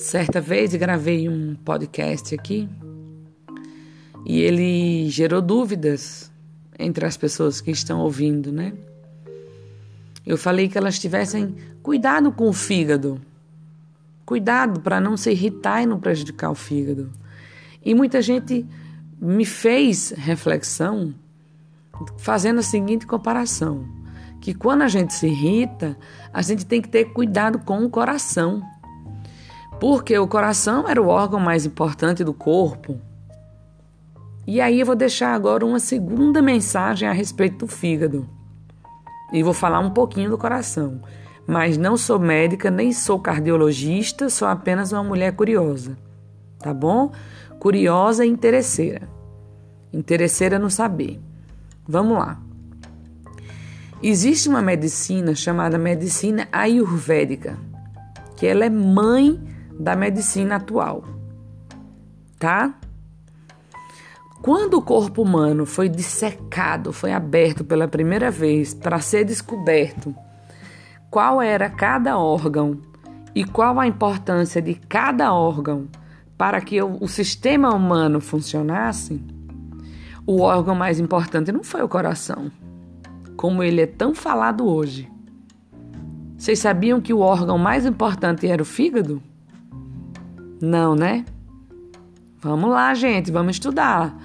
Certa vez gravei um podcast aqui e ele gerou dúvidas entre as pessoas que estão ouvindo, né? Eu falei que elas tivessem cuidado com o fígado, cuidado para não se irritar e não prejudicar o fígado. E muita gente me fez reflexão fazendo a seguinte comparação: que quando a gente se irrita, a gente tem que ter cuidado com o coração. Porque o coração era o órgão mais importante do corpo. E aí eu vou deixar agora uma segunda mensagem a respeito do fígado. E vou falar um pouquinho do coração. Mas não sou médica, nem sou cardiologista, sou apenas uma mulher curiosa. Tá bom? Curiosa e interesseira. Interesseira no saber. Vamos lá. Existe uma medicina chamada medicina ayurvédica, que ela é mãe da medicina atual, tá? Quando o corpo humano foi dissecado, foi aberto pela primeira vez para ser descoberto qual era cada órgão e qual a importância de cada órgão para que o, sistema humano funcionasse, o órgão mais importante não foi o coração, como ele é tão falado hoje. Vocês sabiam que o órgão mais importante era o fígado? Não, né? Vamos lá, gente, vamos estudar.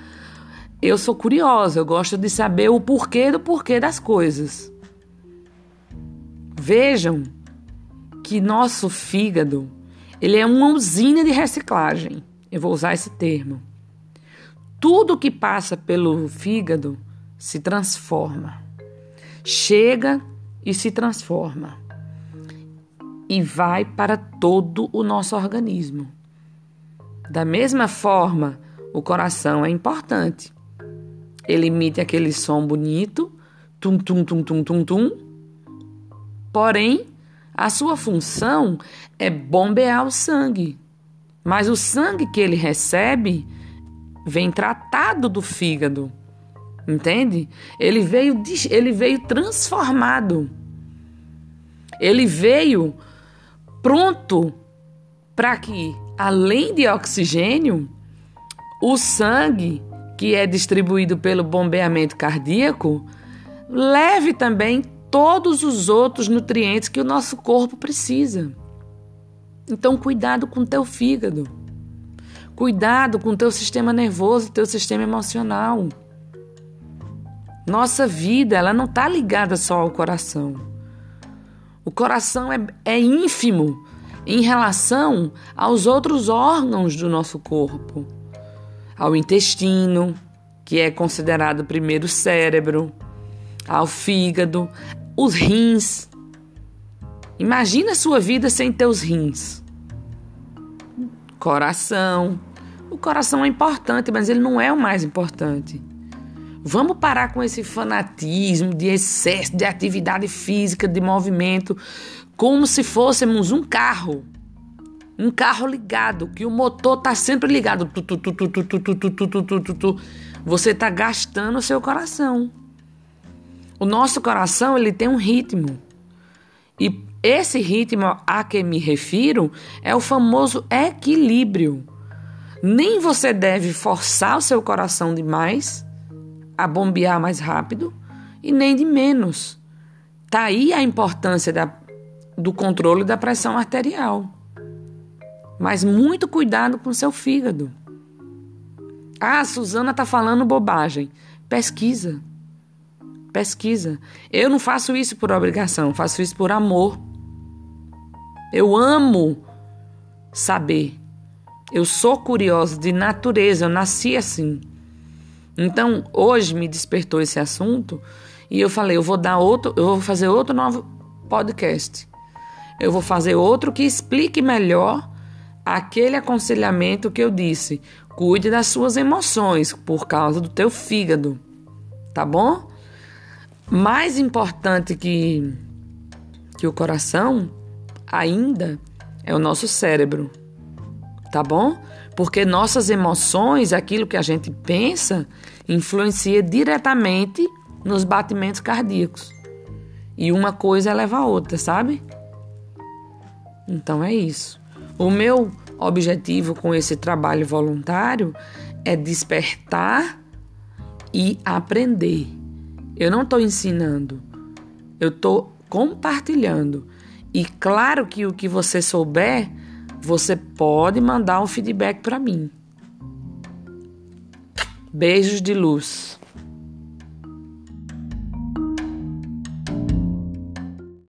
Eu sou curiosa, eu gosto de saber o porquê do porquê das coisas. Vejam que nosso fígado, ele é uma usina de reciclagem. Eu vou usar esse termo. Tudo que passa pelo fígado se transforma. Chega e se transforma. E vai para todo o nosso organismo. Da mesma forma, o coração é importante. Ele emite aquele som bonito, tum tum tum tum tum tum. Porém, a sua função é bombear o sangue. Mas o sangue que ele recebe vem tratado do fígado. Entende? Ele veio ele veio transformado. Ele veio pronto para que além de oxigênio, o sangue que é distribuído pelo bombeamento cardíaco leve também todos os outros nutrientes que o nosso corpo precisa. Então, cuidado com o teu fígado. Cuidado com o teu sistema nervoso, teu sistema emocional. Nossa vida, ela não está ligada só ao coração. O coração é, é ínfimo em relação aos outros órgãos do nosso corpo, ao intestino, que é considerado primeiro cérebro, ao fígado, os rins. Imagina a sua vida sem teus rins. Coração. O coração é importante, mas ele não é o mais importante. Vamos parar com esse fanatismo de excesso de atividade física, de movimento, como se fôssemos um carro. Um carro ligado, que o motor está sempre ligado. Você está gastando o seu coração. O nosso coração ele tem um ritmo. E esse ritmo a que me refiro é o famoso equilíbrio. Nem você deve forçar o seu coração demais a bombear mais rápido e nem de menos. Tá aí a importância da do controle da pressão arterial. Mas muito cuidado com seu fígado. Ah, a Suzana está falando bobagem. Pesquisa. Pesquisa. Eu não faço isso por obrigação, faço isso por amor. Eu amo saber. Eu sou curiosa de natureza, eu nasci assim. Então, hoje me despertou esse assunto e eu falei, eu vou dar outro, eu vou fazer outro novo podcast eu vou fazer outro que explique melhor aquele aconselhamento que eu disse. Cuide das suas emoções por causa do teu fígado, tá bom? Mais importante que, que o coração ainda é o nosso cérebro, tá bom? Porque nossas emoções, aquilo que a gente pensa, influencia diretamente nos batimentos cardíacos. E uma coisa leva a outra, sabe? Então é isso. O meu objetivo com esse trabalho voluntário é despertar e aprender. Eu não estou ensinando, eu estou compartilhando. E claro que o que você souber, você pode mandar um feedback para mim. Beijos de luz.